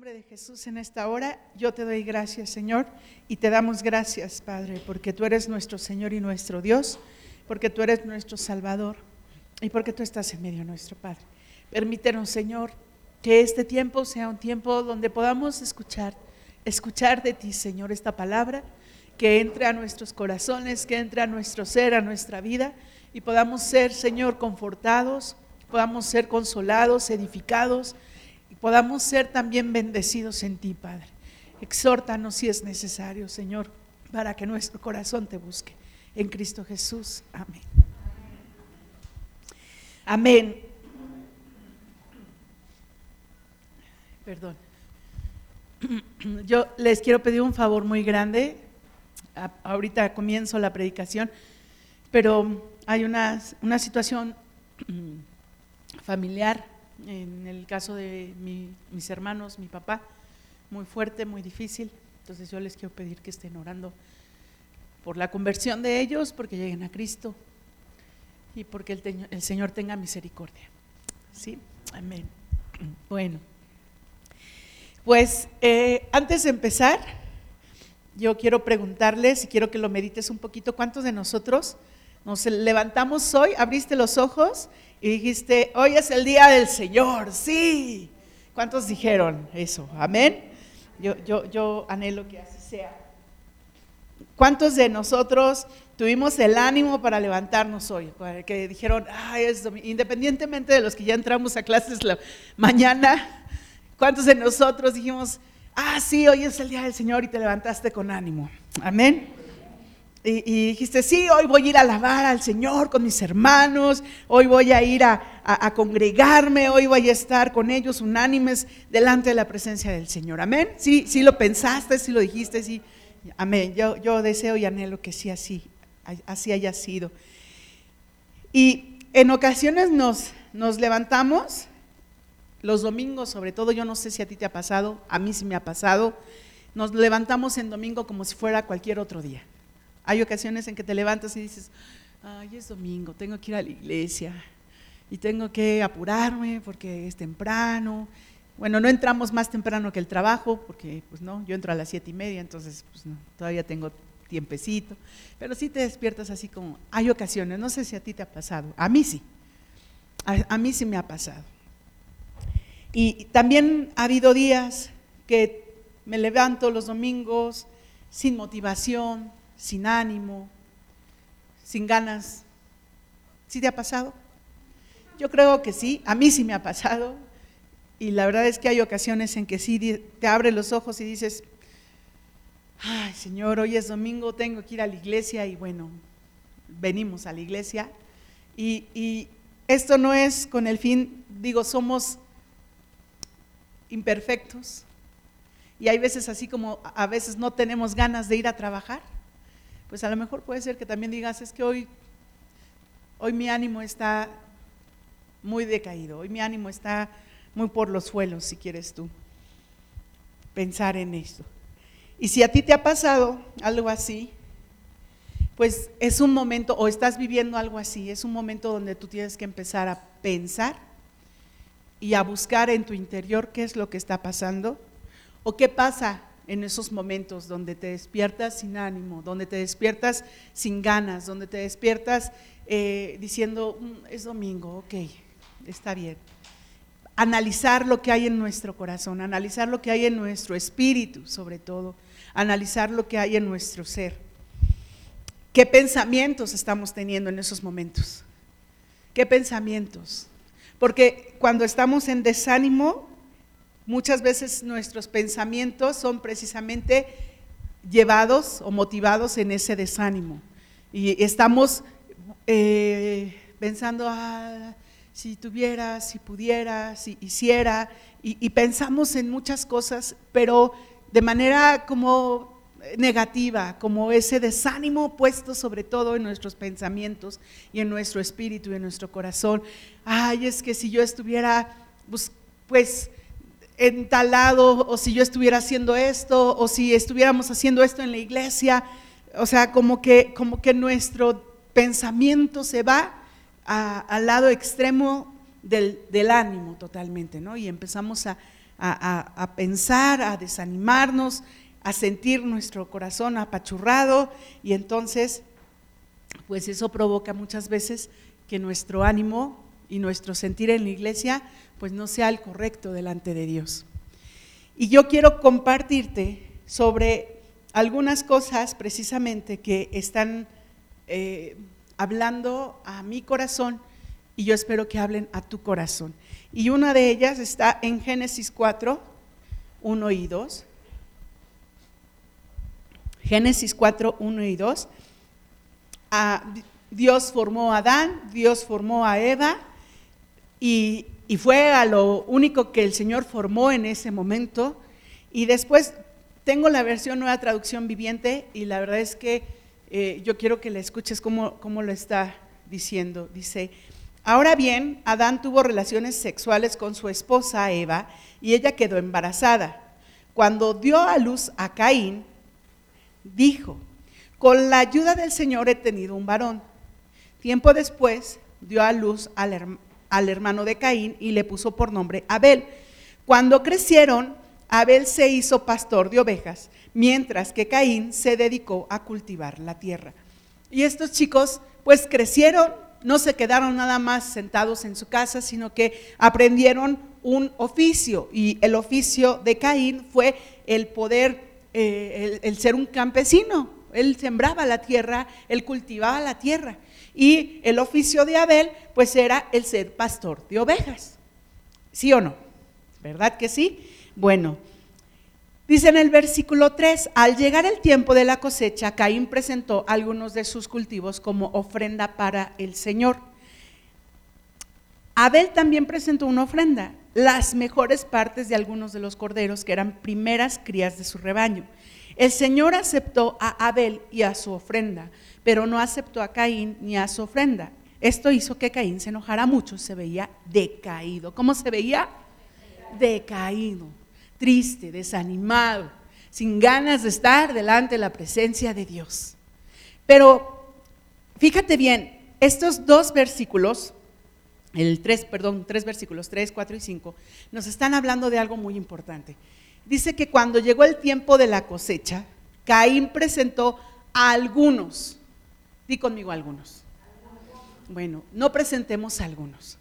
nombre de Jesús en esta hora, yo te doy gracias, Señor, y te damos gracias, Padre, porque tú eres nuestro Señor y nuestro Dios, porque tú eres nuestro Salvador y porque tú estás en medio nuestro, Padre. Permítenos, Señor, que este tiempo sea un tiempo donde podamos escuchar, escuchar de ti, Señor, esta palabra, que entre a nuestros corazones, que entre a nuestro ser, a nuestra vida, y podamos ser, Señor, confortados, podamos ser consolados, edificados podamos ser también bendecidos en ti, Padre. Exhórtanos si es necesario, Señor, para que nuestro corazón te busque. En Cristo Jesús. Amén. Amén. Perdón. Yo les quiero pedir un favor muy grande. Ahorita comienzo la predicación, pero hay una, una situación familiar en el caso de mis hermanos, mi papá, muy fuerte, muy difícil. Entonces yo les quiero pedir que estén orando por la conversión de ellos, porque lleguen a Cristo y porque el, Señor tenga misericordia. ¿Sí? Amén. Bueno, pues eh, antes de empezar, yo quiero preguntarles y quiero que lo medites un poquito, ¿cuántos de nosotros nos levantamos hoy, abriste los ojos y dijiste, hoy es el día del Señor, sí. ¿Cuántos dijeron eso? Amén. Yo, yo, yo anhelo que así sea. ¿Cuántos de nosotros tuvimos el ánimo para levantarnos hoy? Que dijeron, Ay, es independientemente de los que ya entramos a clases la mañana, ¿cuántos de nosotros dijimos, ah, sí, hoy es el día del Señor y te levantaste con ánimo? Amén. Y, dijiste, sí, hoy voy a ir a alabar al Señor con mis hermanos, hoy voy a ir a, congregarme, hoy voy a estar con ellos unánimes delante de la presencia del Señor. Amén. Sí, sí lo pensaste, sí lo dijiste, sí. Amén. Yo, yo deseo y anhelo que sí así, así haya sido. Y en ocasiones nos, nos levantamos, los domingos sobre todo, yo no sé si a ti te ha pasado, a mí sí me ha pasado, nos levantamos en domingo como si fuera cualquier otro día. Hay ocasiones en que te levantas y dices, ay, es domingo, tengo que ir a la iglesia y tengo que apurarme porque es temprano. Bueno, no entramos más temprano que el trabajo, porque pues no, yo entro a las siete y media, entonces pues todavía tengo tiempecito, pero sí te despiertas así como, hay ocasiones, no sé si a ti te ha pasado, a mí sí, a, mí sí me ha pasado. Y también ha habido días que me levanto los domingos sin motivación, sin ánimo, sin ganas. ¿Sí te ha pasado? Yo creo que sí, a mí sí me ha pasado. Y la verdad es que hay ocasiones en que sí te abre los ojos y dices, ay Señor, hoy es domingo, tengo que ir a la iglesia y bueno, venimos a la iglesia. Y, y esto no es con el fin, digo, somos imperfectos. Y hay veces así como a veces no tenemos ganas de ir a trabajar pues a lo mejor puede ser que también digas, es que hoy, hoy mi ánimo está muy decaído, hoy mi ánimo está muy por los suelos, si quieres tú pensar en esto. Y si a ti te ha pasado algo así, pues es un momento, o estás viviendo algo así, es un momento donde tú tienes que empezar a pensar y a buscar en tu interior qué es lo que está pasando o qué pasa en esos momentos donde te despiertas sin ánimo, donde te despiertas sin ganas, donde te despiertas eh, diciendo, mm, es domingo, ok, está bien. Analizar lo que hay en nuestro corazón, analizar lo que hay en nuestro espíritu, sobre todo, analizar lo que hay en nuestro ser. ¿Qué pensamientos estamos teniendo en esos momentos? ¿Qué pensamientos? Porque cuando estamos en desánimo, Muchas veces nuestros pensamientos son precisamente llevados o motivados en ese desánimo. Y estamos eh, pensando, ah, si tuviera, si pudiera, si hiciera, y, pensamos en muchas cosas, pero de manera como negativa, como ese desánimo puesto sobre todo en nuestros pensamientos y en nuestro espíritu y en nuestro corazón. Ay, es que si yo estuviera, pues, pues en tal lado, o si yo estuviera haciendo esto, o si estuviéramos haciendo esto en la iglesia. O sea, como que, como que nuestro pensamiento se va al lado extremo del, ánimo totalmente, ¿no? Y empezamos a, a, pensar, a desanimarnos, a sentir nuestro corazón apachurrado y entonces, pues eso provoca muchas veces que nuestro ánimo y nuestro sentir en la iglesia, pues no sea el correcto delante de Dios. Y yo quiero compartirte sobre algunas cosas precisamente que están eh, hablando a mi corazón y yo espero que hablen a tu corazón. Y una de ellas está en Génesis 4, 1 y 2. Génesis 4, 1 y 2. Ah, Dios formó a Adán, Dios formó a Eva y, fue a lo único que el Señor formó en ese momento. Y después tengo la versión nueva traducción viviente y la verdad es que eh, yo quiero que le escuches cómo, cómo lo está diciendo. Dice, Ahora bien, Adán tuvo relaciones sexuales con su esposa Eva y ella quedó embarazada. Cuando dio a luz a Caín, dijo, con la ayuda del Señor he tenido un varón. Tiempo después dio a luz al, al hermano de Caín y le puso por nombre Abel. Cuando crecieron, Abel se hizo pastor de ovejas, mientras que Caín se dedicó a cultivar la tierra. Y estos chicos pues crecieron no se quedaron nada más sentados en su casa, sino que aprendieron un oficio. Y el oficio de Caín fue el poder, eh, el, ser un campesino. Él sembraba la tierra, él cultivaba la tierra. Y el oficio de Abel, pues era el ser pastor de ovejas. ¿Sí o no? ¿Verdad que sí? Bueno, Dice en el versículo 3, al llegar el tiempo de la cosecha, Caín presentó algunos de sus cultivos como ofrenda para el Señor. Abel también presentó una ofrenda, las mejores partes de algunos de los corderos que eran primeras crías de su rebaño. El Señor aceptó a Abel y a su ofrenda, pero no aceptó a Caín ni a su ofrenda. Esto hizo que Caín se enojara mucho, se veía decaído. ¿Cómo se veía? Decaído triste, desanimado, sin ganas de estar delante de la presencia de Dios. Pero fíjate bien, estos dos versículos, el tres, perdón, tres versículos, tres, cuatro y cinco, nos están hablando de algo muy importante. Dice que cuando llegó el tiempo de la cosecha, Caín presentó a algunos, di conmigo algunos. Bueno, no presentemos a algunos.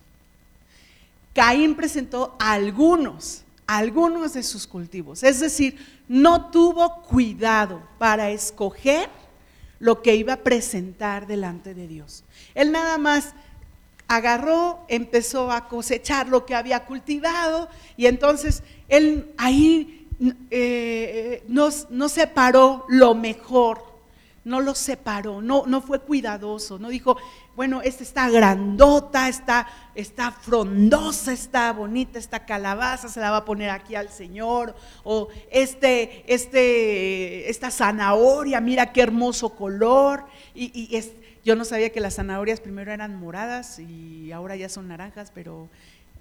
Caín presentó a algunos algunos de sus cultivos. Es decir, no tuvo cuidado para escoger lo que iba a presentar delante de Dios. Él nada más agarró, empezó a cosechar lo que había cultivado y entonces él ahí eh, no separó lo mejor no lo separó, no, no fue cuidadoso, no dijo, bueno, esta está grandota, está, está frondosa, está bonita, esta calabaza se la va a poner aquí al Señor, o este, este, esta zanahoria, mira qué hermoso color, y, y es, yo no sabía que las zanahorias primero eran moradas y ahora ya son naranjas, pero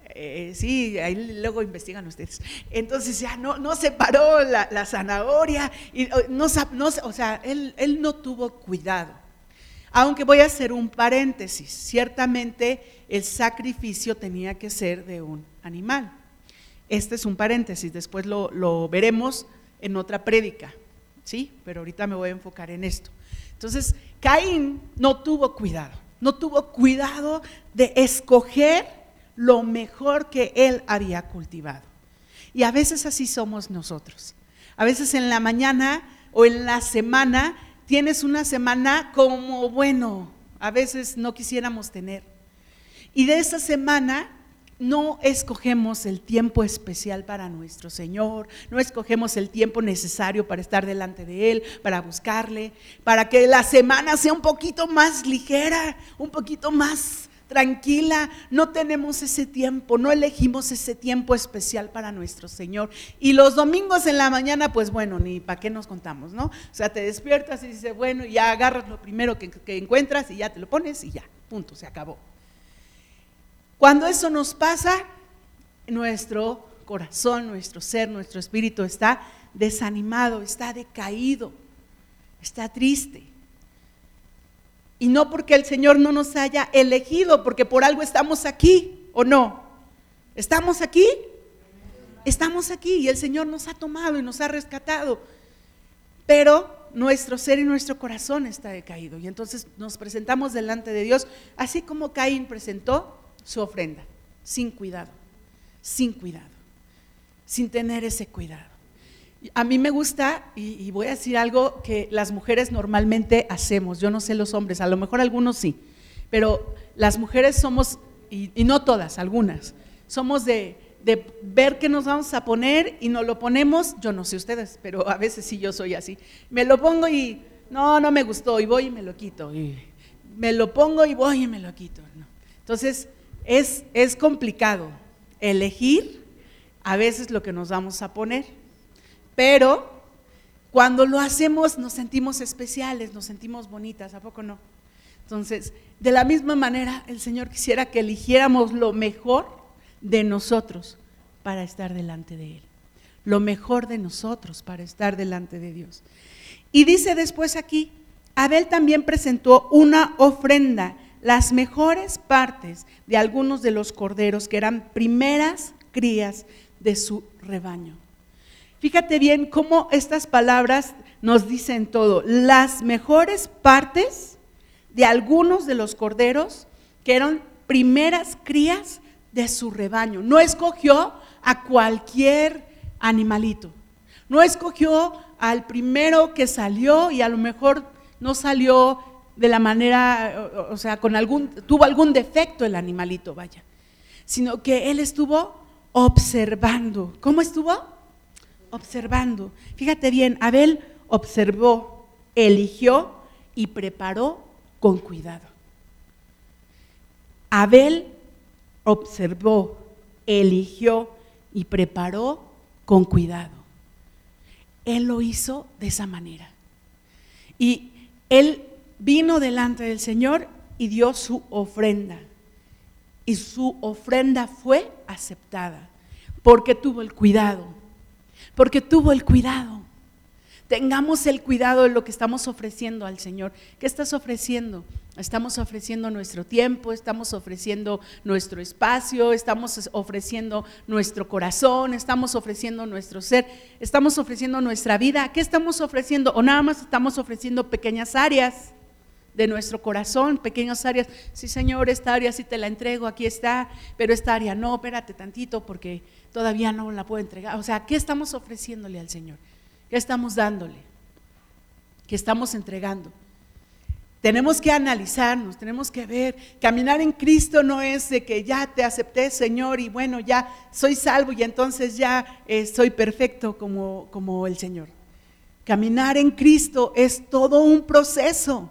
eh, sí, ahí luego investigan ustedes. Entonces ya no, no separó la, la zanahoria, y oh, no, no, o sea, él, él no tuvo cuidado. Aunque voy a hacer un paréntesis, ciertamente el sacrificio tenía que ser de un animal. Este es un paréntesis, después lo, lo veremos en otra prédica, ¿sí? Pero ahorita me voy a enfocar en esto. Entonces, Caín no tuvo cuidado, no tuvo cuidado de escoger lo mejor que él había cultivado. Y a veces así somos nosotros. A veces en la mañana o en la semana tienes una semana como, bueno, a veces no quisiéramos tener. Y de esa semana no escogemos el tiempo especial para nuestro Señor, no escogemos el tiempo necesario para estar delante de Él, para buscarle, para que la semana sea un poquito más ligera, un poquito más tranquila, no tenemos ese tiempo, no elegimos ese tiempo especial para nuestro Señor. Y los domingos en la mañana, pues bueno, ni para qué nos contamos, ¿no? O sea, te despiertas y dices, bueno, ya agarras lo primero que, que encuentras y ya te lo pones y ya, punto, se acabó. Cuando eso nos pasa, nuestro corazón, nuestro ser, nuestro espíritu está desanimado, está decaído, está triste. Y no porque el Señor no nos haya elegido, porque por algo estamos aquí, ¿o no? ¿Estamos aquí? Estamos aquí y el Señor nos ha tomado y nos ha rescatado. Pero nuestro ser y nuestro corazón está decaído. Y entonces nos presentamos delante de Dios, así como Caín presentó su ofrenda, sin cuidado, sin cuidado, sin tener ese cuidado. A mí me gusta, y, voy a decir algo que las mujeres normalmente hacemos, yo no sé los hombres, a lo mejor algunos sí, pero las mujeres somos, y, no todas, algunas, somos de, ver qué nos vamos a poner y nos lo ponemos, yo no sé ustedes, pero a veces sí yo soy así, me lo pongo y no, no me gustó y voy y me lo quito, me lo pongo y voy y me lo quito. Entonces, es, es complicado elegir a veces lo que nos vamos a poner. Pero cuando lo hacemos nos sentimos especiales, nos sentimos bonitas, ¿a poco no? Entonces, de la misma manera, el Señor quisiera que eligiéramos lo mejor de nosotros para estar delante de Él. Lo mejor de nosotros para estar delante de Dios. Y dice después aquí, Abel también presentó una ofrenda, las mejores partes de algunos de los corderos que eran primeras crías de su rebaño. Fíjate bien cómo estas palabras nos dicen todo. Las mejores partes de algunos de los corderos que eran primeras crías de su rebaño. No escogió a cualquier animalito. No escogió al primero que salió y a lo mejor no salió de la manera, o sea, con algún, tuvo algún defecto el animalito, vaya, sino que él estuvo observando. ¿Cómo estuvo? Observando. Fíjate bien, Abel observó, eligió y preparó con cuidado. Abel observó, eligió y preparó con cuidado. Él lo hizo de esa manera. Y él vino delante del Señor y dio su ofrenda. Y su ofrenda fue aceptada porque tuvo el cuidado porque tuvo el cuidado. Tengamos el cuidado de lo que estamos ofreciendo al Señor. ¿Qué estás ofreciendo? Estamos ofreciendo nuestro tiempo, estamos ofreciendo nuestro espacio, estamos ofreciendo nuestro corazón, estamos ofreciendo nuestro ser, estamos ofreciendo nuestra vida. ¿Qué estamos ofreciendo? O nada más estamos ofreciendo pequeñas áreas de nuestro corazón, pequeñas áreas. Sí, Señor, esta área sí te la entrego, aquí está, pero esta área no, espérate tantito porque todavía no la puedo entregar. O sea, ¿qué estamos ofreciéndole al Señor? ¿Qué estamos dándole? ¿Qué estamos entregando? Tenemos que analizarnos, tenemos que ver, caminar en Cristo no es de que ya te acepté, Señor, y bueno, ya soy salvo y entonces ya eh, soy perfecto como, como el Señor. Caminar en Cristo es todo un proceso.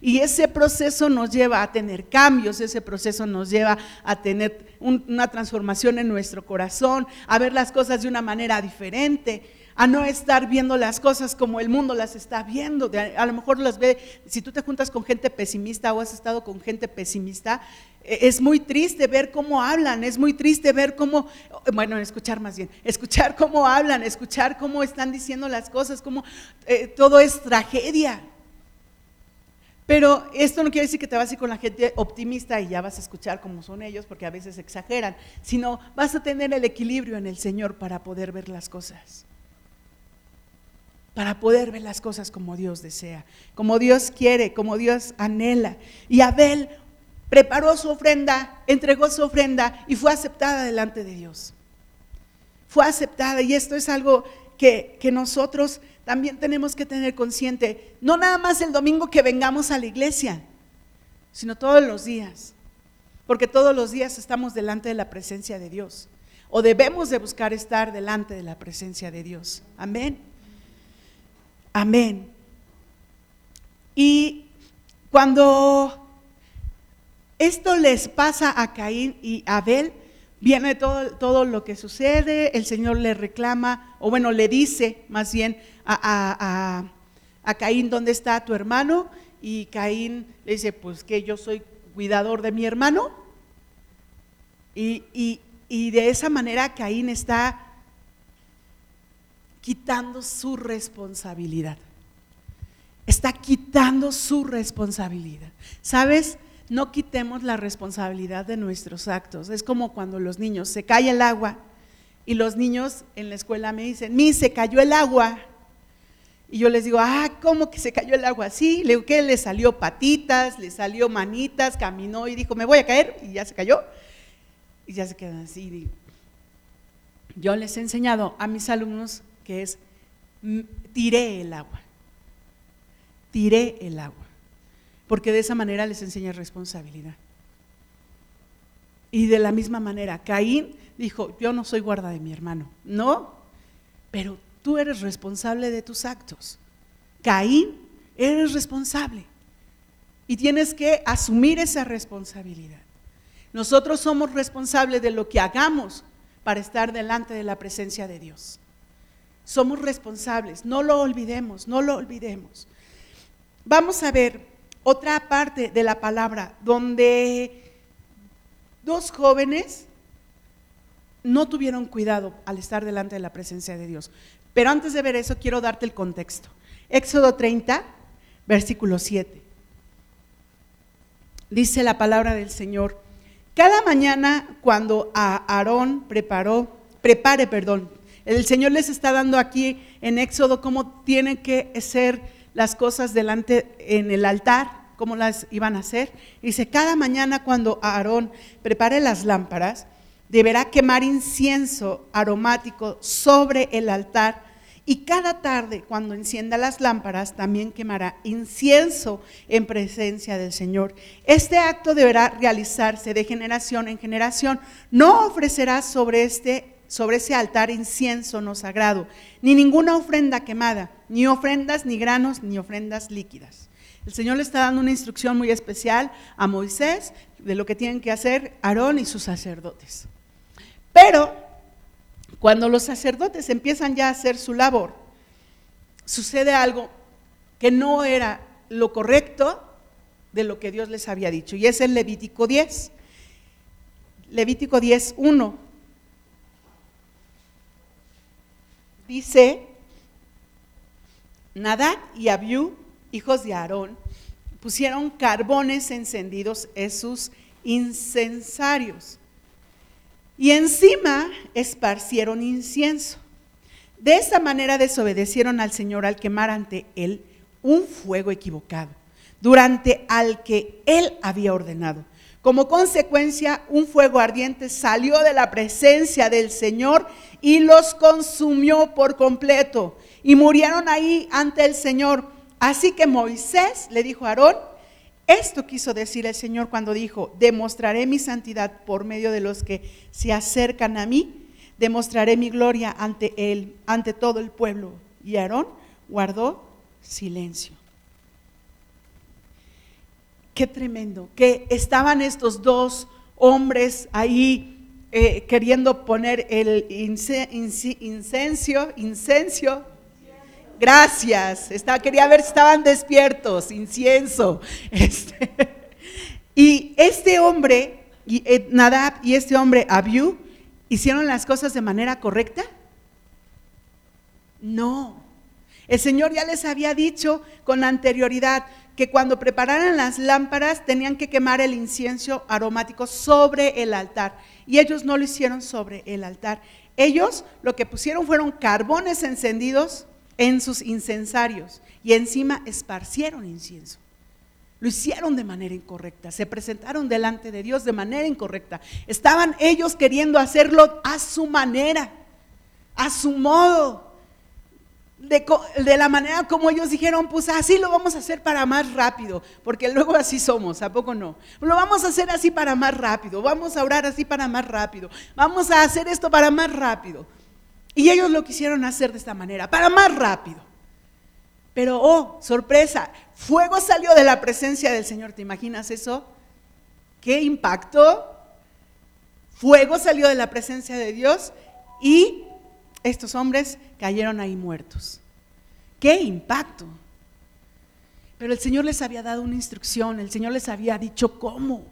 Y ese proceso nos lleva a tener cambios, ese proceso nos lleva a tener una transformación en nuestro corazón, a ver las cosas de una manera diferente, a no estar viendo las cosas como el mundo las está viendo. A lo mejor las ve, si tú te juntas con gente pesimista o has estado con gente pesimista, e, es muy triste ver cómo hablan, es muy triste ver cómo, bueno, escuchar más bien, escuchar cómo hablan, escuchar cómo están diciendo las cosas, cómo eh, todo es tragedia. Pero esto no quiere decir que te vas a ir con la gente optimista y ya vas a escuchar cómo son ellos, porque a veces exageran, sino vas a tener el equilibrio en el Señor para poder ver las cosas. Para poder ver las cosas como Dios desea, como Dios quiere, como Dios anhela. Y Abel preparó su ofrenda, entregó su ofrenda y fue aceptada delante de Dios. Fue aceptada y esto es algo que, que nosotros también tenemos que tener consciente, no nada más el domingo que vengamos a la iglesia, sino todos los días, porque todos los días estamos delante de la presencia de Dios, o debemos de buscar estar delante de la presencia de Dios. Amén. Amén. Y cuando esto les pasa a Caín y Abel, viene todo, todo lo que sucede, el Señor le reclama, o bueno, le dice más bien a, Caín, ¿dónde está tu hermano? Y Caín le dice, pues que yo soy cuidador de mi hermano. Y, y de esa manera Caín está quitando su responsabilidad. Está quitando su responsabilidad. ¿Sabes? No quitemos la responsabilidad de nuestros actos. Es como cuando los niños se cae el agua Y los niños en la escuela me dicen, mi, se cayó el agua. Y yo les digo, ah, ¿cómo que se cayó el agua? Sí, le digo, ¿qué? Le salió patitas, le salió manitas, caminó y dijo, me voy a caer, y ya se cayó. Y ya se quedan así. Yo les he enseñado a mis alumnos que es, tiré el agua, tiré el agua, porque de esa manera les enseña responsabilidad. Y de la misma manera, Caín dijo, yo no soy guarda de mi hermano, no, pero tú eres responsable de tus actos. Caín, eres responsable y tienes que asumir esa responsabilidad. Nosotros somos responsables de lo que hagamos para estar delante de la presencia de Dios. Somos responsables, no lo olvidemos, no lo olvidemos. Vamos a ver otra parte de la palabra donde dos jóvenes no tuvieron cuidado al estar delante de la presencia de Dios. Pero antes de ver eso, quiero darte el contexto. Éxodo 30, versículo 7. Dice la palabra del Señor, cada mañana cuando a Aarón preparó, prepare, perdón, el Señor les está dando aquí en Éxodo cómo tienen que ser las cosas delante en el altar, cómo las iban a hacer. Dice, cada mañana cuando Aarón prepare las lámparas, deberá quemar incienso aromático sobre el altar y cada tarde cuando encienda las lámparas también quemará incienso en presencia del Señor. Este acto deberá realizarse de generación en generación. No ofrecerá sobre este sobre ese altar incienso no sagrado, ni ninguna ofrenda quemada, ni ofrendas, ni granos, ni ofrendas líquidas. El Señor le está dando una instrucción muy especial a Moisés de lo que tienen que hacer Aarón y sus sacerdotes. Pero cuando los sacerdotes empiezan ya a hacer su labor, sucede algo que no era lo correcto de lo que Dios les había dicho, y es el Levítico 10. Levítico 10, 1 dice, Nadab y Abiú, hijos de Aarón, pusieron carbones encendidos en sus incensarios y encima esparcieron incienso. De esta manera desobedecieron al Señor al quemar ante él un fuego equivocado, durante al que él había ordenado. Como consecuencia, un fuego ardiente salió de la presencia del Señor y los consumió por completo. Y murieron ahí ante el Señor. Así que Moisés le dijo a Aarón, esto quiso decir el Señor cuando dijo, demostraré mi santidad por medio de los que se acercan a mí, demostraré mi gloria ante él, ante todo el pueblo. Y Aarón guardó silencio. Qué tremendo, que estaban estos dos hombres ahí eh, queriendo poner el incencio, incencio. Gracias, quería ver si estaban despiertos, incienso. Este, y este hombre, y, eh, Nadab y este hombre, Abiú, ¿hicieron las cosas de manera correcta? No. El Señor ya les había dicho con anterioridad, que cuando prepararan las lámparas tenían que quemar el incienso aromático sobre el altar. Y ellos no lo hicieron sobre el altar. Ellos lo que pusieron fueron carbones encendidos en sus incensarios y encima esparcieron incienso. Lo hicieron de manera incorrecta, se presentaron delante de Dios de manera incorrecta. Estaban ellos queriendo hacerlo a su manera, a su modo de, la manera como ellos dijeron, pues así lo vamos a hacer para más rápido, porque luego así somos, ¿a poco no? Lo vamos a hacer así para más rápido, vamos a orar así para más rápido, vamos a hacer esto para más rápido. Y ellos lo quisieron hacer de esta manera, para más rápido. Pero, oh, sorpresa, fuego salió de la presencia del Señor, ¿te imaginas eso? ¿Qué impacto? Fuego salió de la presencia de Dios y estos hombres cayeron ahí muertos. ¡Qué impacto! Pero el Señor les había dado una instrucción, el Señor les había dicho cómo.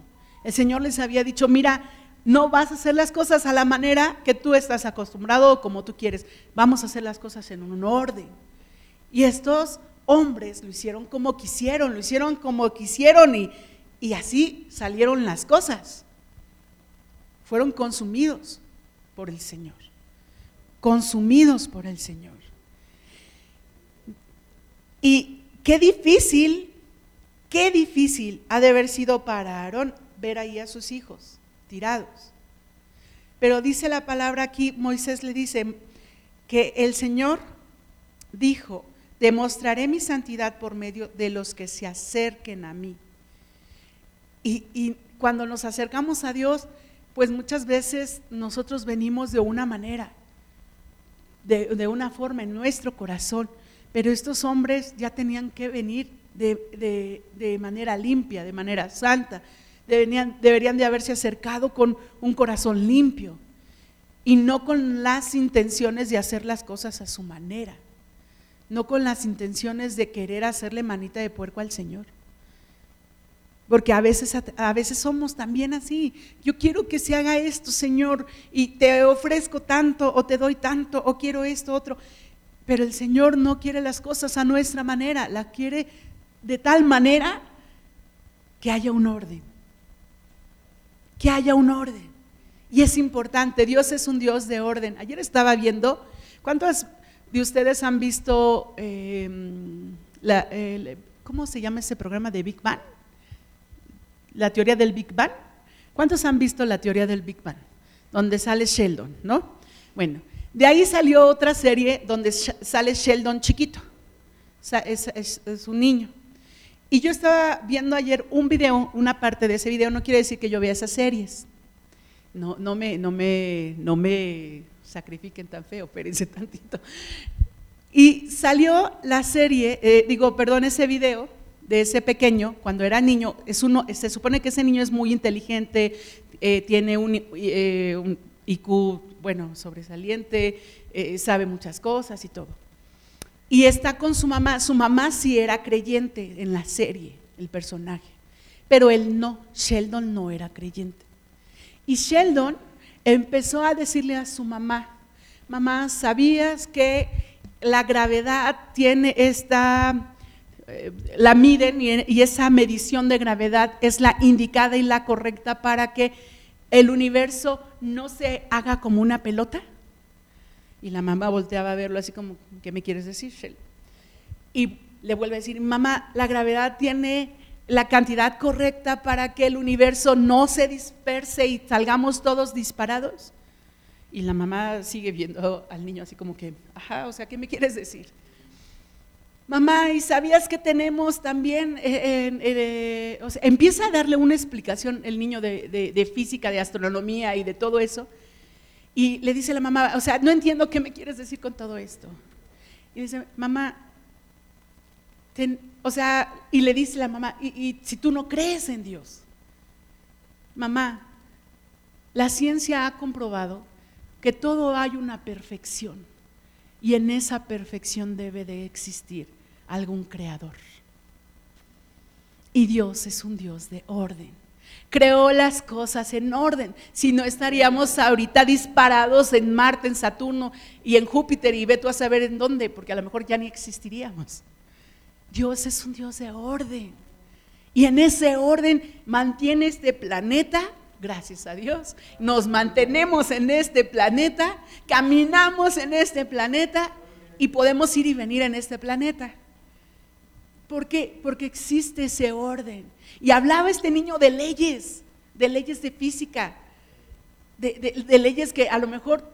El Señor les había dicho, mira, no vas a hacer las cosas a la manera que tú estás acostumbrado o como tú quieres. Vamos a hacer las cosas en un orden. Y estos hombres lo hicieron como quisieron, lo hicieron como quisieron y, y así salieron las cosas. Fueron consumidos por el Señor. Consumidos por el Señor. Y qué difícil, qué difícil ha de haber sido para Aarón ver ahí a sus hijos tirados. Pero dice la palabra aquí, Moisés le dice que el Señor dijo, demostraré mi santidad por medio de los que se acerquen a mí. Y, cuando nos acercamos a Dios, pues muchas veces nosotros venimos de una manera, de, una forma en nuestro corazón, pero estos hombres ya tenían que venir de, manera limpia, de manera santa, deberían, deberían de haberse acercado con un corazón limpio y no con las intenciones de hacer las cosas a su manera, no con las intenciones de querer hacerle manita de puerco al Señor. Porque a veces, a veces somos también así. Yo quiero que se haga esto, Señor, y te ofrezco tanto, o te doy tanto, o quiero esto, otro. Pero el Señor no quiere las cosas a nuestra manera, la quiere de tal manera que haya un orden. Que haya un orden. Y es importante, Dios es un Dios de orden. Ayer estaba viendo, ¿cuántos de ustedes han visto, em, ¿cómo se llama ese programa de Big Bang? La teoría del Big Bang. ¿Cuántos han visto la teoría del Big Bang? Donde sale Sheldon, ¿no? Bueno, de ahí salió otra serie donde sale Sheldon chiquito. Es, un niño. Y yo estaba viendo ayer un video, una parte de ese video, no quiere decir que yo vea esas series. No, no, me, no, me, no me sacrifiquen tan feo, espérense tantito. Y salió la serie, eh, digo, perdón, ese video de ese pequeño, cuando era niño, es uno, se supone que ese niño es muy inteligente, eh, tiene un, eh, IQ, bueno, sobresaliente, eh, sabe muchas cosas y todo. Y está con su mamá, su mamá sí era creyente en la serie, el personaje, pero él no, Sheldon no era creyente. Y Sheldon empezó a decirle a su mamá, mamá, ¿sabías que la gravedad tiene esta la miden y, esa medición de gravedad es la indicada y la correcta para que el universo no se haga como una pelota. Y la mamá volteaba a verlo así como, ¿qué me quieres decir, Shell? Y le vuelve a decir, mamá, la gravedad tiene la cantidad correcta para que el universo no se disperse y salgamos todos disparados. Y la mamá sigue viendo al niño así como que, ajá, o sea, ¿qué me quieres decir? Mamá, ¿y sabías que tenemos también? Eh, eh, empieza a darle una explicación el niño de, física, de astronomía y de todo eso. Y le dice la mamá, o sea, no entiendo qué me quieres decir con todo esto. Y dice, mamá, o sea, y le dice la mamá, y si tú no crees en Dios, mamá, la ciencia ha comprobado que todo hay una perfección y en esa perfección debe de existir algún creador. Y Dios es un Dios de orden. Creó las cosas en orden. Si no estaríamos ahorita disparados en Marte, en Saturno y en Júpiter y ve tú a saber en dónde, porque a lo mejor ya ni existiríamos. Dios es un Dios de orden. Y en ese orden mantiene este planeta, gracias a Dios. Nos mantenemos en este planeta, caminamos en este planeta y podemos ir y venir en este planeta. ¿Por qué? Porque existe ese orden. Y hablaba este niño de leyes, de leyes de física, de, leyes que a lo mejor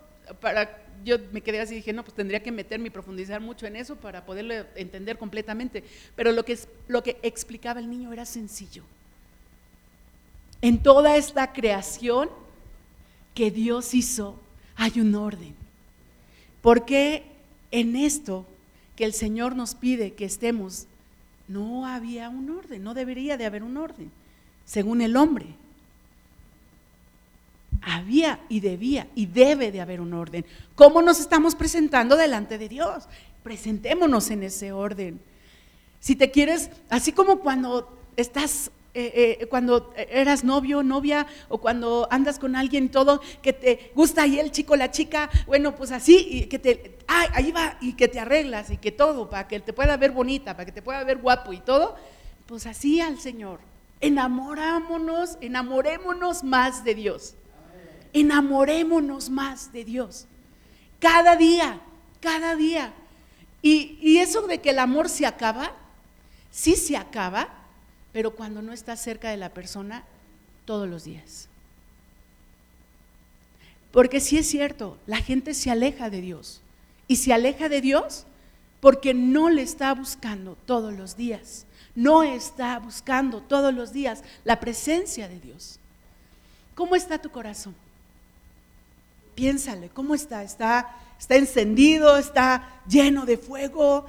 para yo me quedé así y dije, no, pues tendría que meterme y profundizar mucho en eso para poderlo entender completamente. Pero lo que, lo que explicaba el niño era sencillo. En toda esta creación que Dios hizo, hay un orden. Porque en esto que el Señor nos pide que estemos no había un orden, no debería de haber un orden, según el hombre. Había y debía y debe de haber un orden. ¿Cómo nos estamos presentando delante de Dios? Presentémonos en ese orden. Si te quieres, así como cuando estás eh, eh, cuando eras novio, novia, o cuando andas con alguien todo, que te gusta ahí el chico, la chica, bueno, pues así, y que te, ay, ahí va, y que te arreglas, y que todo, para que te pueda ver bonita, para que te pueda ver guapo y todo, pues así al Señor. Enamorámonos, enamorémonos más de Dios. Enamorémonos más de Dios. cada día, cada día. Y, y eso de que el amor se acaba, sí se acaba, pero cuando no estás cerca de la persona todos los días. Porque sí es cierto, la gente se aleja de Dios. Y se aleja de Dios porque no le está buscando todos los días. No está buscando todos los días la presencia de Dios. ¿Cómo está tu corazón? Piénsale, ¿cómo está? ¿Está, está encendido? ¿Está lleno de fuego?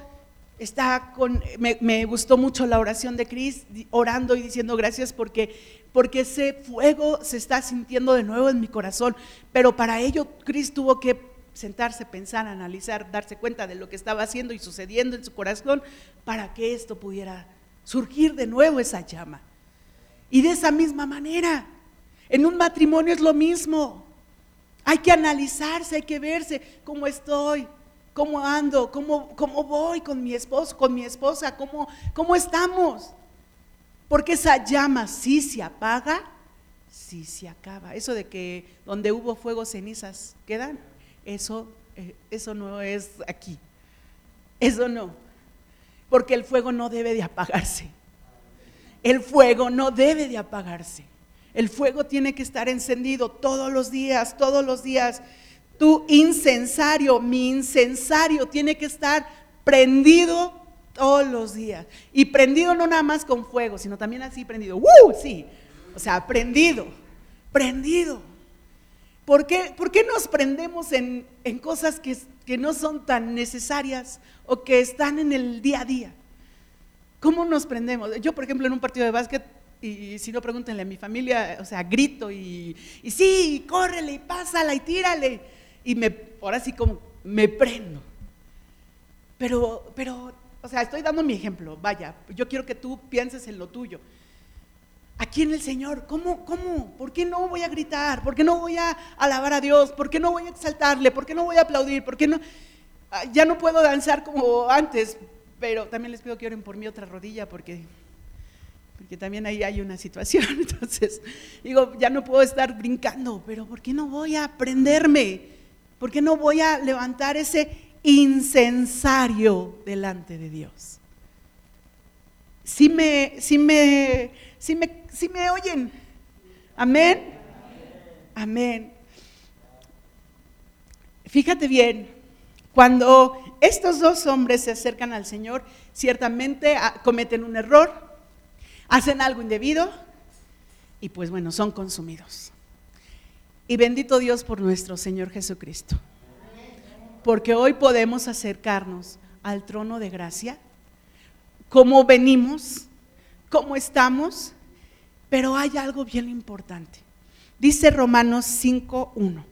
Está con, me, gustó mucho la oración de Cris, orando y diciendo gracias porque porque ese fuego se está sintiendo de nuevo en mi corazón. Pero para ello, Cristo tuvo que sentarse, pensar, analizar, darse cuenta de lo que estaba haciendo y sucediendo en su corazón para que esto pudiera surgir de nuevo esa llama. Y de esa misma manera, en un matrimonio es lo mismo. Hay que analizarse, hay que verse cómo estoy, cómo ando, cómo, cómo voy con mi esposo, con mi esposa, cómo, cómo estamos. Porque esa llama sí se apaga, sí se acaba. Eso de que donde hubo fuego, cenizas quedan, eso, eh, eso no es aquí. Eso no. Porque el fuego no debe de apagarse. El fuego no debe de apagarse. El fuego tiene que estar encendido todos los días, todos los días. Tu incensario, mi incensario tiene que estar prendido todos los días. Y prendido no nada más con fuego, sino también así prendido. ¡Uh! Sí. O sea, prendido, prendido. ¿Por qué, ¿Por qué nos prendemos en, en cosas que, que, no son tan necesarias o que están en el día a día? ¿Cómo nos prendemos? Yo, por ejemplo, en un partido de básquet, y si no pregúntenle a mi familia, o sea, grito y, y sí, y córrele y pásala y tírale. Y me, ahora sí como me prendo. Pero, pero o sea, estoy dando mi ejemplo, vaya, yo quiero que tú pienses en lo tuyo. Aquí en el Señor, ¿cómo, cómo? ¿Por qué no voy a gritar? ¿Por qué no voy a alabar a Dios? ¿Por qué no voy a exaltarle? ¿Por qué no voy a aplaudir? ¿Por qué no? Ah, ya no puedo danzar como antes, pero también les pido que oren por mi otra rodilla porque, porque también ahí hay una situación. Entonces, digo, ya no puedo estar brincando, pero ¿por qué no voy a aprenderme? ¿Por qué no voy a levantar ese incensario delante de Dios. Si me, si me, si me, si me oyen, amén, amén. Fíjate bien, cuando estos dos hombres se acercan al Señor, ciertamente ah, cometen un error, hacen algo indebido y pues bueno, son consumidos. Y bendito Dios por nuestro Señor Jesucristo porque hoy podemos acercarnos al trono de gracia, cómo venimos, cómo estamos, pero hay algo bien importante. Dice Romanos 5.1.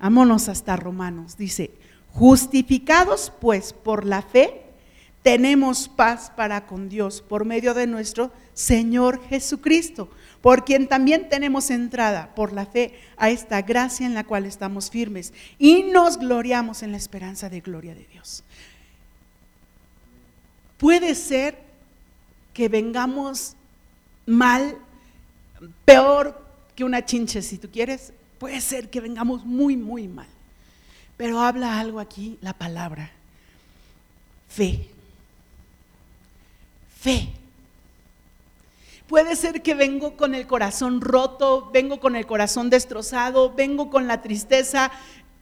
Vámonos hasta Romanos. Dice, justificados pues por la fe, tenemos paz para con Dios por medio de nuestro Señor Jesucristo, por quien también tenemos entrada por la fe a esta gracia en la cual estamos firmes y nos gloriamos en la esperanza de gloria de Dios. Puede ser que vengamos mal, peor que una chinche, si tú quieres, puede ser que vengamos muy, muy mal. Pero habla algo aquí, la palabra, fe. Fe. Puede ser que vengo con el corazón roto, vengo con el corazón destrozado, vengo con la tristeza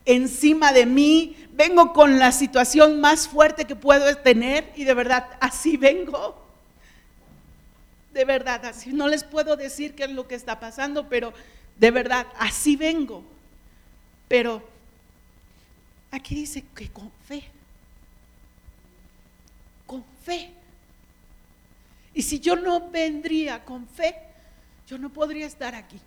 encima de mí, vengo con la situación más fuerte que puedo tener y de verdad así vengo. De verdad, así no les puedo decir qué es lo que está pasando, pero de verdad así vengo. Pero aquí dice que con fe, con fe. Y si yo no vendría con fe, yo no podría estar aquí.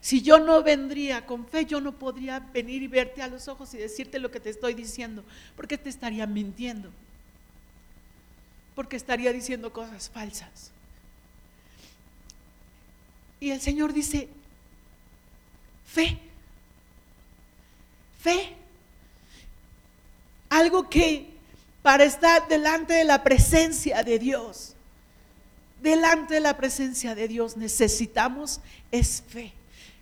Si yo no vendría con fe, yo no podría venir y verte a los ojos y decirte lo que te estoy diciendo, porque te estaría mintiendo, porque estaría diciendo cosas falsas. Y el Señor dice, fe, fe, algo que para estar delante de la presencia de Dios. Delante de la presencia de Dios necesitamos es fe.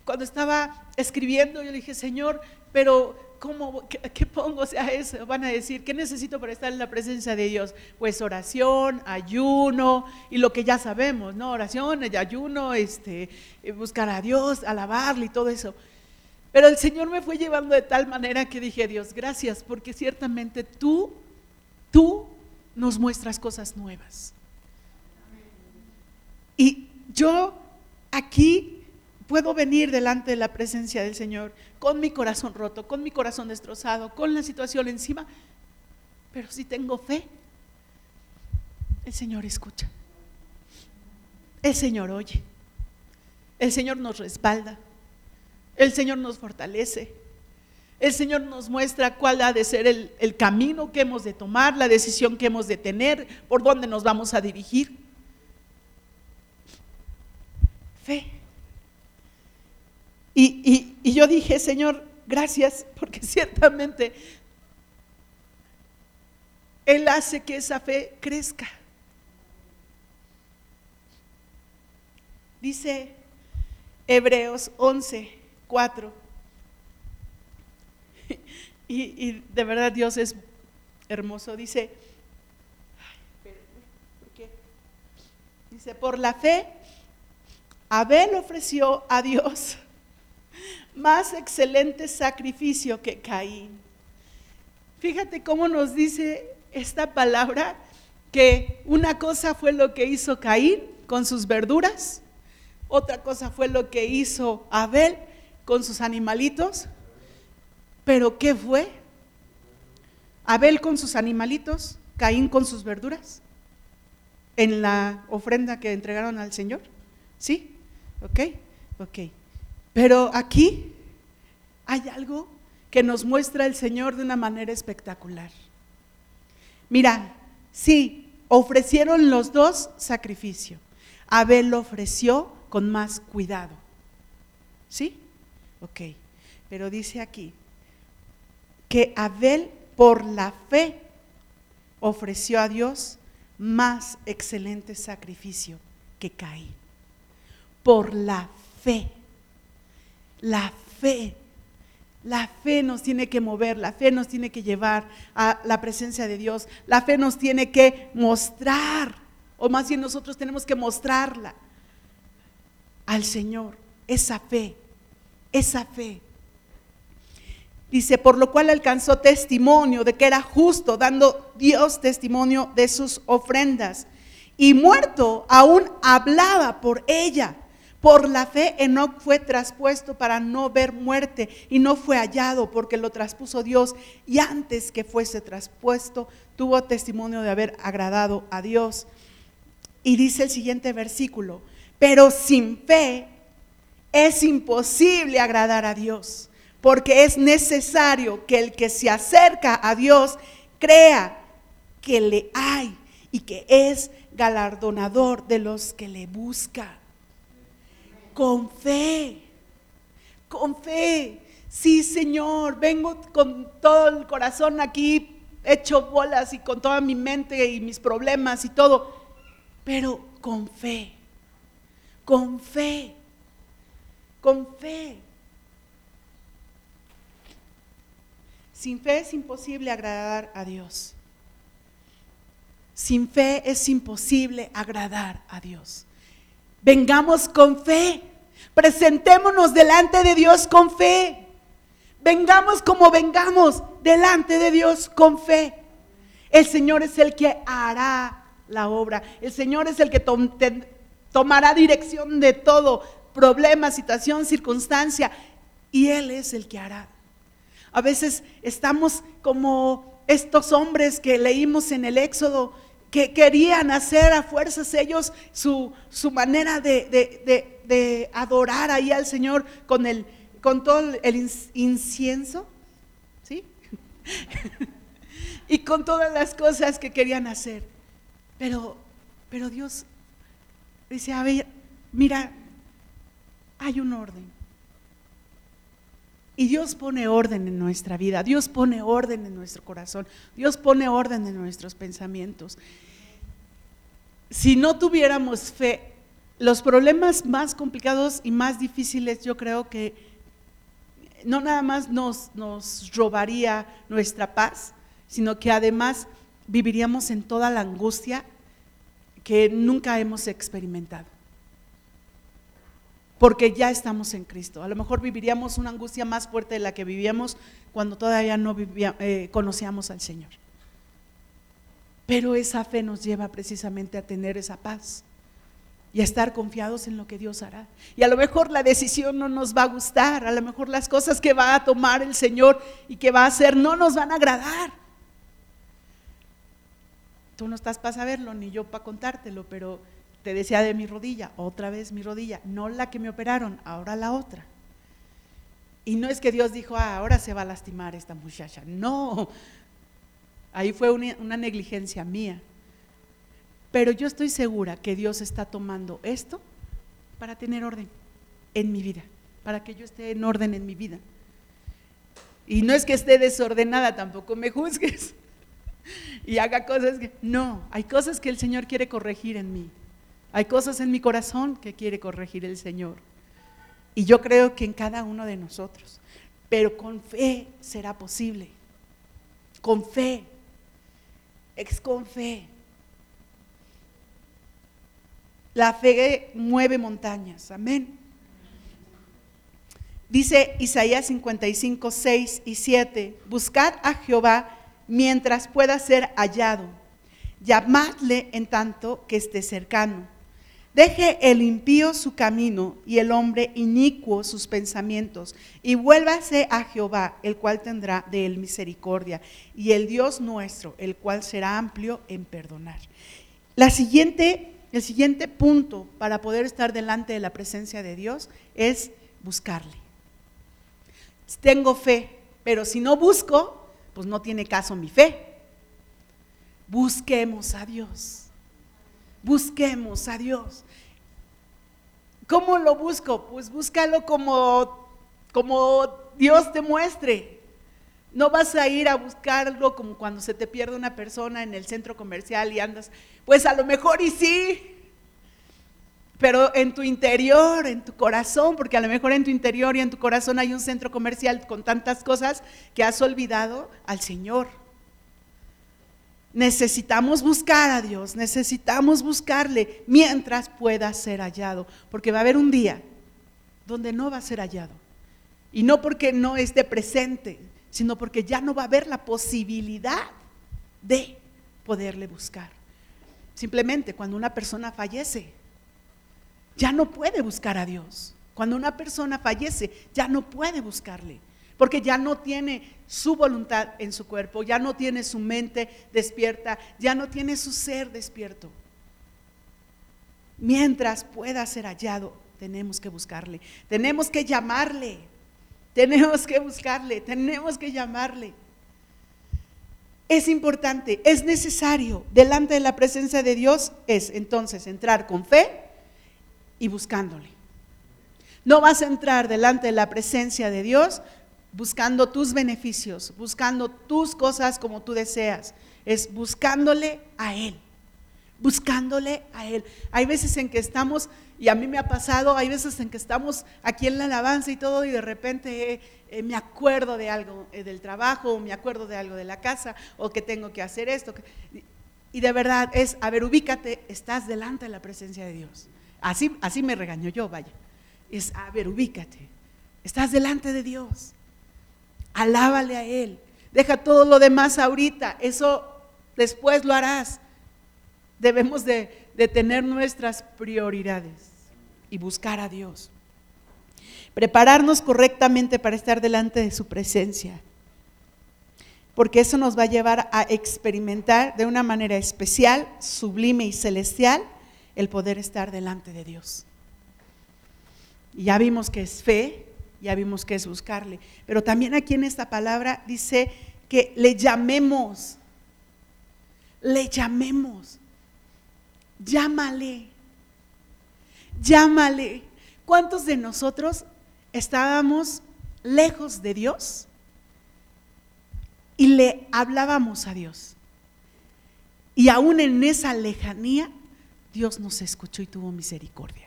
cuando estaba escribiendo, yo le dije, Señor, pero ¿cómo, qué, pongo? O sea, eso, van a decir, ¿qué necesito para estar en la presencia de Dios? Pues oración, ayuno y lo que ya sabemos, ¿no? Oración, ayuno, este, eh, buscar a Dios, alabarle y todo eso. Pero el Señor me fue llevando de tal manera que dije, Dios, gracias, porque ciertamente tú, tú nos muestras cosas nuevas. Y yo aquí puedo venir delante de la presencia del Señor con mi corazón roto, con mi corazón destrozado, con la situación encima, pero si tengo fe, el Señor escucha. El Señor oye. El Señor nos respalda. El Señor nos fortalece. El Señor nos muestra cuál ha de ser el, camino que hemos de tomar, la decisión que hemos de tener, por dónde nos vamos a dirigir. Fe. Y, yo dije, Señor, gracias, porque ciertamente Él hace que esa fe crezca. Dice Hebreos 11, 4. Y, de verdad Dios es hermoso. Dice, Dice, por la fe, Abel ofreció a Dios más excelente sacrificio que Caín. Fíjate cómo nos dice esta palabra que una cosa fue lo que hizo Caín con sus verduras, otra cosa fue lo que hizo Abel con sus animalitos, pero ¿qué fue? Abel con sus animalitos, Caín con sus verduras, en la ofrenda que entregaron al Señor. ¿Sí? ¿Ok? Ok. Pero aquí hay algo que nos muestra el Señor de una manera espectacular. Mira, sí, ofrecieron los dos sacrificio. Abel lo ofreció con más cuidado. ¿Sí? Ok. Pero dice aquí que Abel por la fe ofreció a Dios más excelente sacrificio que Caín. Por la fe. La fe. La fe nos tiene que mover, la fe nos tiene que llevar a la presencia de Dios, la fe nos tiene que mostrar, o más bien nosotros tenemos que mostrarla al Señor, esa fe, esa fe. Dice, por lo cual alcanzó testimonio de que era justo, dando Dios testimonio de sus ofrendas. Y muerto, aún hablaba por ella. Por la fe Enoch fue traspuesto para no ver muerte y no fue hallado porque lo traspuso Dios y antes que fuese traspuesto tuvo testimonio de haber agradado a Dios. Y dice el siguiente versículo, pero sin fe es imposible agradar a Dios porque es necesario que el que se acerca a Dios crea que le hay y que es galardonador de los que le buscan con fe, con fe. Sí, Señor, vengo con todo el corazón aquí hecho bolas y con toda mi mente y mis problemas y todo, pero con fe, con fe, con fe. Sin fe es imposible agradar a Dios. Sin fe es imposible agradar a Dios. Vengamos con fe. Presentémonos delante de Dios con fe. Vengamos como vengamos delante de Dios con fe. El Señor es el que hará la obra. El Señor es el que tomará dirección de todo, problema, situación, circunstancia. Y Él es el que hará. A veces estamos como estos hombres que leímos en el Éxodo, que querían hacer a fuerzas ellos su, manera de, adorar ahí al Señor con, el, con todo el incienso, ¿sí? y con todas las cosas que querían hacer. Pero, pero Dios dice, a ver, mira, hay un orden. Y Dios pone orden en nuestra vida, Dios pone orden en nuestro corazón, Dios pone orden en nuestros pensamientos si no tuviéramos fe, los problemas más complicados y más difíciles yo creo que no nada más nos, nos robaría nuestra paz, sino que además viviríamos en toda la angustia que nunca hemos experimentado. Porque ya estamos en Cristo. A lo mejor viviríamos una angustia más fuerte de la que vivíamos cuando todavía no eh, conocíamos al Señor. Pero esa fe nos lleva precisamente a tener esa paz y a estar confiados en lo que Dios hará. Y a lo mejor la decisión no nos va a gustar, a lo mejor las cosas que va a tomar el Señor y que va a hacer no nos van a agradar. Tú no estás para saberlo, ni yo para contártelo, pero te decía de mi rodilla, otra vez mi rodilla, no la que me operaron, ahora la otra. Y no es que Dios dijo, ah, ahora se va a lastimar esta muchacha, no, ahí fue una negligencia mía. Pero yo estoy segura que Dios está tomando esto para tener orden en mi vida, para que yo esté en orden en mi vida. Y no es que esté desordenada, tampoco me juzgues y haga cosas que... No, hay cosas que el Señor quiere corregir en mí. Hay cosas en mi corazón que quiere corregir el Señor. Y yo creo que en cada uno de nosotros. Pero con fe será posible. Con fe. Es con fe. La fe mueve montañas. Amén. Dice Isaías 55, 6 y 7, buscad a Jehová mientras pueda ser hallado, llamadle en tanto que esté cercano. Deje el impío su camino y el hombre inicuo sus pensamientos, y vuélvase a Jehová, el cual tendrá de él misericordia, y el Dios nuestro, el cual será amplio en perdonar. El siguiente punto para poder estar delante de la presencia de Dios es buscarle. Tengo fe, pero si no busco, pues no tiene caso mi fe. Busquemos a Dios. Busquemos a Dios. ¿Cómo lo busco? Pues búscalo como, como Dios te muestre. No vas a ir a buscarlo como cuando se te pierde una persona en el centro comercial y andas pues a lo mejor y sí, pero en tu interior, en tu corazón, porque a lo mejor en tu interior y en tu corazón hay un centro comercial con tantas cosas que has olvidado al Señor. Necesitamos buscar a Dios, necesitamos buscarle mientras pueda ser hallado, porque va a haber un día donde no va a ser hallado. Y no porque no esté presente, sino porque ya no va a haber la posibilidad de poderle buscar. Simplemente cuando una persona fallece, ya no puede buscar a Dios. Cuando una persona fallece, ya no puede buscarle, porque ya no tiene su voluntad en su cuerpo, ya no tiene su mente despierta, ya no tiene su ser despierto. Mientras pueda ser hallado, tenemos que buscarle, tenemos que llamarle, tenemos que buscarle, tenemos que llamarle. Es importante, es necesario, delante de la presencia de Dios, es entonces entrar con fe y buscándole. No vas a entrar delante de la presencia de Dios buscando tus beneficios, buscando tus cosas como tú deseas. Es buscándole a Él, buscándole a Él. Hay veces en que estamos, y a mí me ha pasado, hay veces en que estamos aquí en la alabanza y todo, y de repente eh, me acuerdo de algo eh, del trabajo, o me acuerdo de algo de la casa, o que tengo que hacer esto. y de verdad es, a ver, ubícate, estás delante de la presencia de Dios. Así, así me regañó yo, vaya. Es, a ver, ubícate. Estás delante de Dios. Alábale a Él. Deja todo lo demás ahorita. Eso después lo harás. Debemos de, tener nuestras prioridades y buscar a Dios prepararnos correctamente para estar delante de su presencia, porque eso nos va a llevar a experimentar de una manera especial, sublime y celestial el poder estar delante de Dios. Y ya vimos que es fe, ya vimos que es buscarle, pero también aquí en esta palabra dice que le llamemos, le llamemos, llámale, llámale. ¿Cuántos de nosotros estábamos lejos de Dios y le hablábamos a Dios. Y aún en esa lejanía, Dios nos escuchó y tuvo misericordia.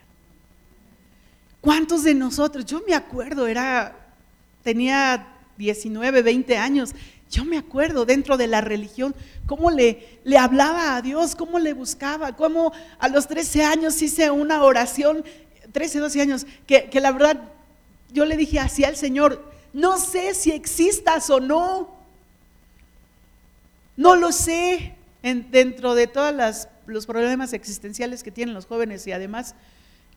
¿Cuántos de nosotros? Yo me acuerdo, era, tenía 19, 20 años. Yo me acuerdo dentro de la religión cómo le, le hablaba a Dios, cómo le buscaba, cómo a los 13 años hice una oración, 13, 12 años, que, que la verdad yo le dije así al Señor, no sé si existas o no, no lo sé, dentro de todos los problemas existenciales que tienen los jóvenes y además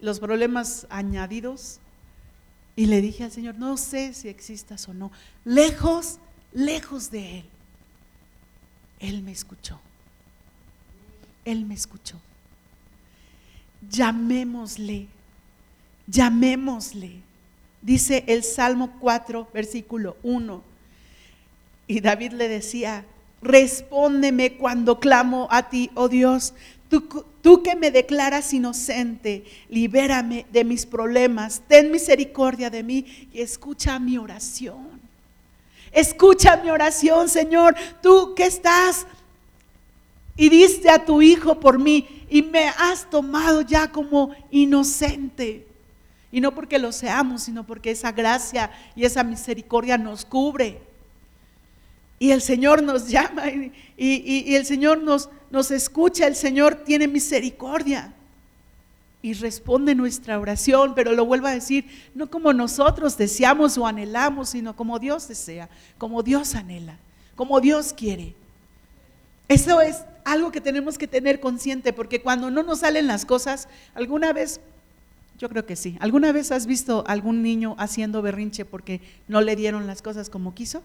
los problemas añadidos. Y le dije al Señor, no sé si existas o no, lejos, lejos de Él. Él me escuchó. Él me escuchó. Llamémosle, llamémosle. Dice el Salmo 4, versículo 1. Y David le decía, respóndeme cuando clamo a ti, oh Dios. Tú, que me declaras inocente, libérame de mis problemas, ten misericordia de mí y escucha mi oración. Escucha mi oración, Señor. Tú que estás y diste a tu Hijo por mí y me has tomado ya como inocente. Y no porque lo seamos, sino porque esa gracia y esa misericordia nos cubre. Y el Señor nos llama y, el Señor nos, nos escucha, el Señor tiene misericordia y responde nuestra oración, pero lo vuelvo a decir, no como nosotros deseamos o anhelamos, sino como Dios desea, como Dios anhela, como Dios quiere. Eso es algo que tenemos que tener consciente, porque cuando no nos salen las cosas, alguna vez yo creo que sí. ¿Alguna vez has visto algún niño haciendo berrinche porque no le dieron las cosas como quiso?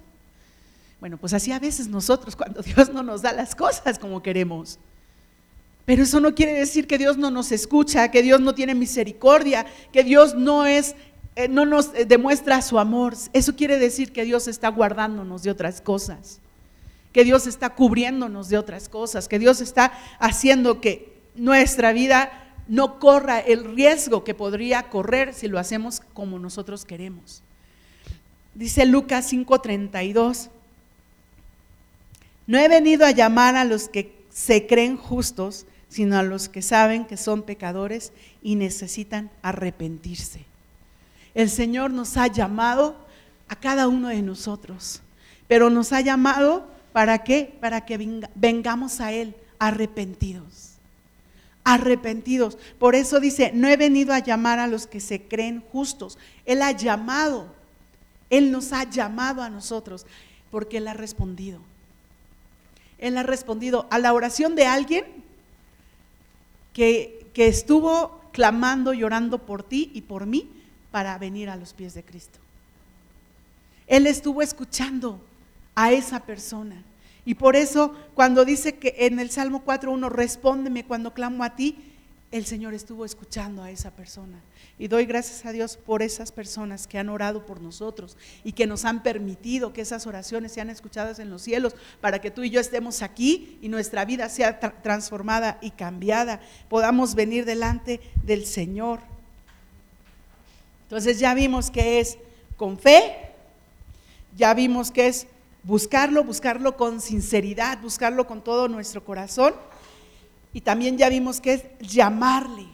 Bueno, pues así a veces nosotros cuando Dios no nos da las cosas como queremos. Pero eso no quiere decir que Dios no nos escucha, que Dios no tiene misericordia, que Dios no es eh, no nos eh, demuestra su amor. Eso quiere decir que Dios está guardándonos de otras cosas. Que Dios está cubriéndonos de otras cosas, que Dios está haciendo que nuestra vida no corra el riesgo que podría correr si lo hacemos como nosotros queremos. Dice Lucas 5:32, no he venido a llamar a los que se creen justos, sino a los que saben que son pecadores y necesitan arrepentirse. El Señor nos ha llamado a cada uno de nosotros, pero nos ha llamado para qué? Para que vengamos a Él arrepentidos arrepentidos. Por eso dice, no he venido a llamar a los que se creen justos. Él ha llamado, Él nos ha llamado a nosotros, porque Él ha respondido. Él ha respondido a la oración de alguien que, estuvo clamando, llorando por ti y por mí para venir a los pies de Cristo. Él estuvo escuchando a esa persona. Y por eso cuando dice que en el Salmo 4.1, respóndeme cuando clamo a ti, el Señor estuvo escuchando a esa persona. Y doy gracias a Dios por esas personas que han orado por nosotros y que nos han permitido que esas oraciones sean escuchadas en los cielos para que tú y yo estemos aquí y nuestra vida sea transformada y cambiada. Podamos venir delante del Señor. Entonces ya vimos que es con fe, ya vimos que es buscarlo, buscarlo con sinceridad, buscarlo con todo nuestro corazón. Y también ya vimos que es llamarle,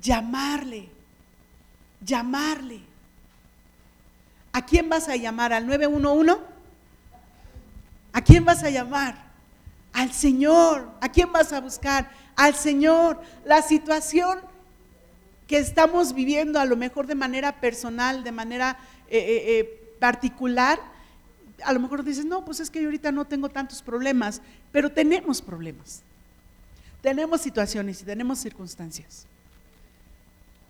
llamarle, llamarle. ¿A quién vas a llamar? ¿Al 911? ¿A quién vas a llamar? Al Señor. ¿A quién vas a buscar? Al Señor. La situación que estamos viviendo a lo mejor de manera personal, de manera eh, eh, eh, particular, a lo mejor dices, no, pues es que yo ahorita no tengo tantos problemas, pero tenemos problemas. Tenemos situaciones y tenemos circunstancias.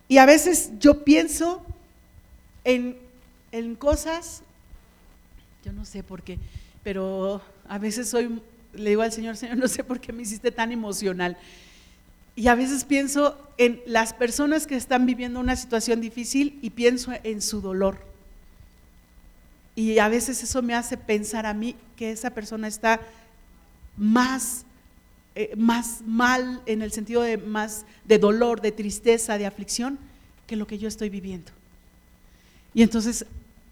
Y a veces yo pienso en, en cosas, yo no sé por qué, pero a veces soy, le digo al Señor, Señor, no sé por qué me hiciste tan emocional. Y a veces pienso en las personas que están viviendo una situación difícil y pienso en su dolor y a veces eso me hace pensar a mí que esa persona está más, eh, más mal en el sentido de más de dolor, de tristeza, de aflicción, que lo que yo estoy viviendo. Y entonces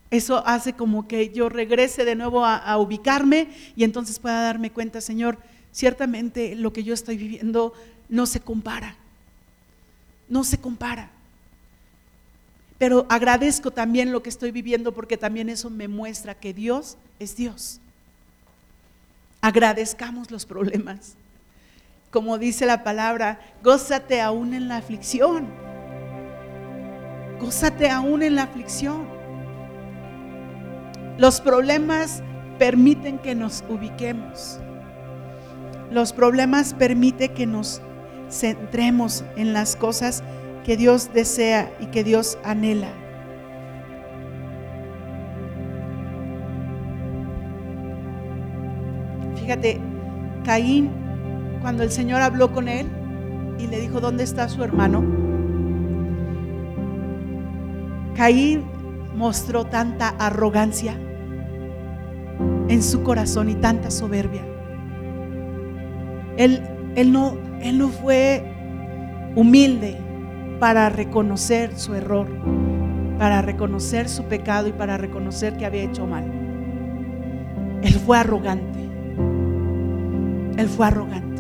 eso hace como que yo regrese de nuevo a, a ubicarme y entonces pueda darme cuenta, Señor, ciertamente lo que yo estoy viviendo no se compara, no se compara. pero agradezco también lo que estoy viviendo porque también eso me muestra que Dios es Dios. Agradezcamos los problemas. Como dice la palabra, gózate aún en la aflicción. Gózate aún en la aflicción. Los problemas permiten que nos ubiquemos. Los problemas permiten que nos centremos en las cosas que Dios desea y que Dios anhela. Fíjate, Caín, cuando el Señor habló con él y le dijo, ¿dónde está su hermano? Caín mostró tanta arrogancia en su corazón y tanta soberbia. Él, él, no, él no fue humilde para reconocer su error, para reconocer su pecado y para reconocer que había hecho mal. Él fue arrogante. Él fue arrogante.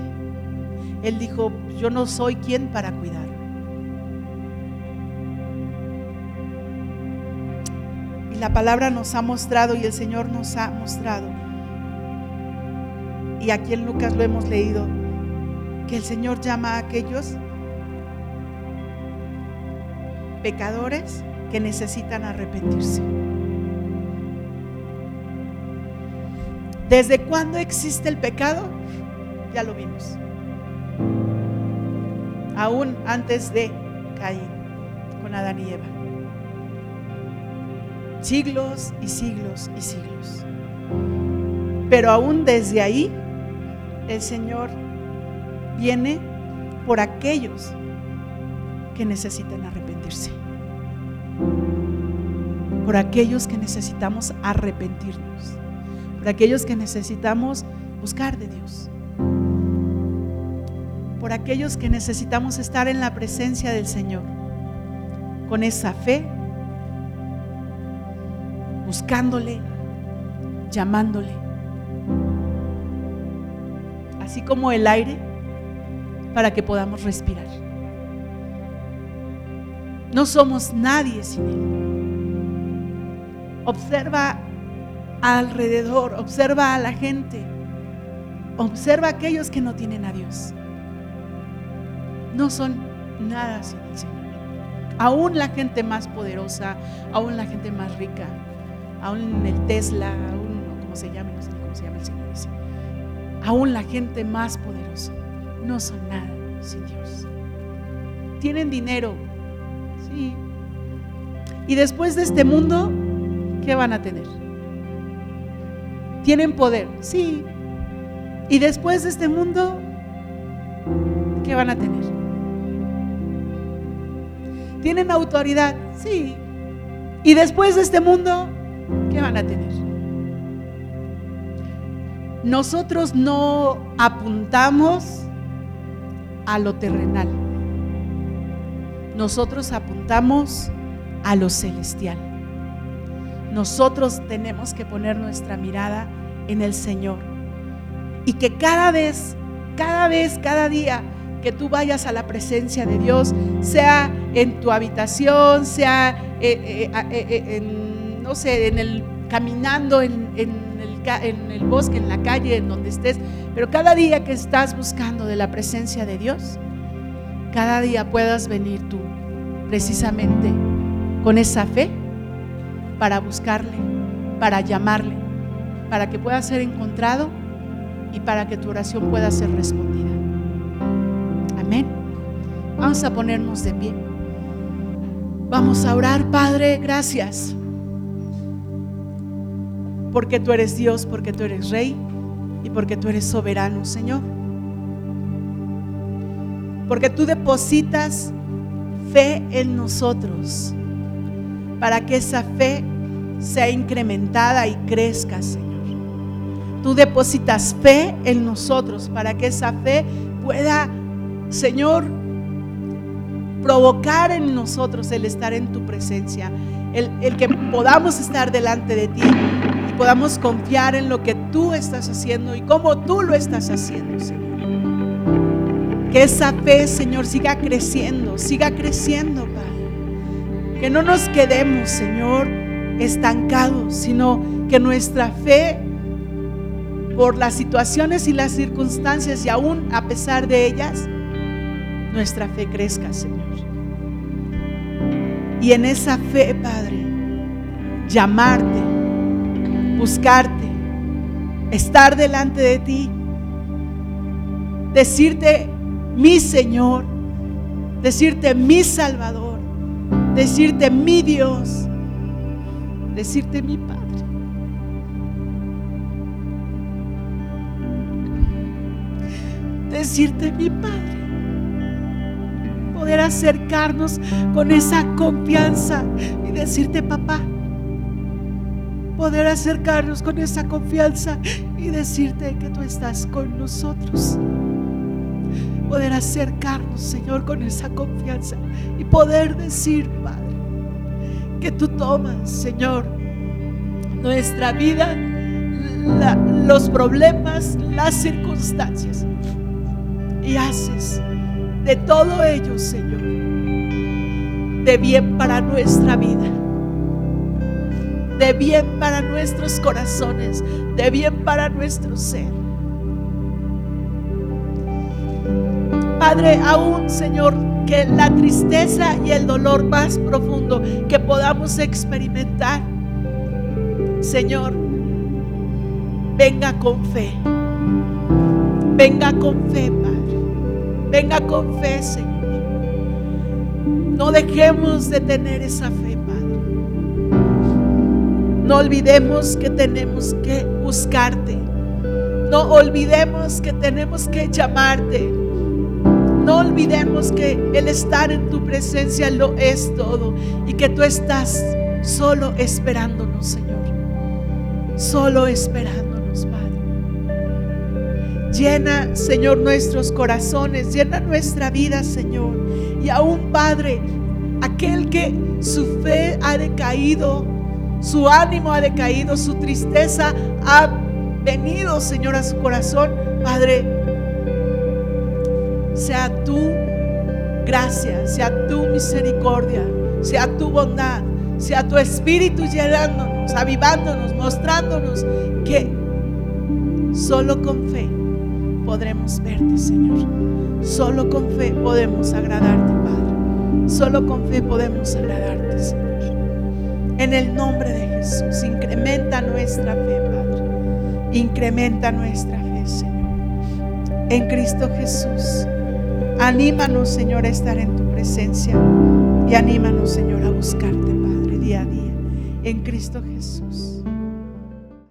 Él dijo, yo no soy quien para cuidar. Y la palabra nos ha mostrado y el Señor nos ha mostrado. Y aquí en Lucas lo hemos leído, que el Señor llama a aquellos pecadores que necesitan arrepentirse. ¿Desde cuándo existe el pecado? Ya lo vimos. Aún antes de Caín, con Adán y Eva. Siglos y siglos y siglos. Pero aún desde ahí, el Señor viene por aquellos que necesitan arrepentirse. Por aquellos que necesitamos arrepentirnos. Por aquellos que necesitamos buscar de Dios. Aquellos que necesitamos estar en la presencia del Señor. Con esa fe. Buscándole. Llamándole. Así como el aire para que podamos respirar. No somos nadie sin Él. Observa alrededor, observa a la gente, observa a aquellos que no tienen a Dios. No son nada sin el Señor. Aún la gente más poderosa, aún la gente más rica, aún el Tesla, aún, como se llama, no sé cómo se llama el Señor, aún la gente más poderosa, no son nada sin Dios. Tienen dinero, sí. Y después de este mundo, ¿qué van a tener? Tienen poder, sí. Y después de este mundo, ¿qué van a tener? Tienen autoridad, sí. Y después de este mundo, ¿qué van a tener? Nosotros no apuntamos a lo terrenal. Nosotros apuntamos a lo celestial. Nosotros tenemos que poner nuestra mirada en el Señor. Y que cada vez, cada vez, cada día que tú vayas a la presencia de Dios, sea en tu habitación, sea, eh, eh, eh, en, no sé, en el caminando en, el bosque, en la calle, en donde estés, pero cada día que estás buscando de la presencia de Dios, cada día puedas venir tú precisamente con esa fe para buscarle, para llamarle, para que pueda ser encontrado y para que tu oración pueda ser respondida. Amén. Vamos a ponernos de pie. Vamos a orar, Padre, gracias. Porque tú eres Dios, porque tú eres Rey y porque tú eres soberano, Señor. Porque tú depositas fe en nosotros para que esa fe sea incrementada y crezca, Señor. Tú depositas fe en nosotros para que esa fe pueda, Señor, provocar en nosotros el estar en tu presencia, el, el, que podamos estar delante de ti y podamos confiar en lo que tú estás haciendo y cómo tú lo estás haciendo, Señor. Que esa fe, Señor, siga creciendo, siga creciendo, Padre Que no nos quedemos, Señor, estancados, sino que nuestra fe por las situaciones y las circunstancias y aún a pesar de ellas, nuestra fe crezca, Señor. Y en esa fe, Padre, llamarte, buscarte, estar delante de ti, decirte mi Señor, decirte mi Salvador, decirte mi Dios, decirte mi Padre. Decirte mi Padre. Poder acercarnos con esa confianza y decirte papá. Poder acercarnos con esa confianza y decirte que tú estás con nosotros poder acercarnos, Señor, con esa confianza y poder decir, Padre, que tú tomas, Señor, nuestra vida, los problemas, las circunstancias y haces de todo ello, Señor, de bien para nuestra vida, de bien para nuestros corazones, de bien para nuestro ser. Padre, aún, Señor, que la tristeza y el dolor más profundo que podamos experimentar, Señor, venga con fe. Venga con fe. Venga con fe, Señor. No dejemos de tener esa fe, Padre. No olvidemos que tenemos que buscarte. No olvidemos que tenemos que llamarte. No olvidemos que el estar en tu presencia lo es todo y que tú estás solo esperándonos, Señor. Solo Padre. Llena, Señor, nuestros corazones, llena nuestra vida, Señor. Y aún, Padre, aquel que su fe ha decaído, su ánimo ha decaído, su tristeza ha venido, Señor, a su corazón, Padre sea tu gracia, sea tu misericordia, sea tu bondad, sea tu espíritu llenándonos, avivándonos, mostrándonos que solo con fe podremos verte, Señor. Solo con fe podemos agradarte, Padre. Solo con fe podemos agradarte, Señor. En el nombre de Jesús, incrementa nuestra fe, Padre. Incrementa nuestra fe, Señor. En Cristo Jesús. Anímanos, Señor, a estar en tu presencia y anímanos, Señor, a buscarte, Padre, día a día, en Cristo Jesús.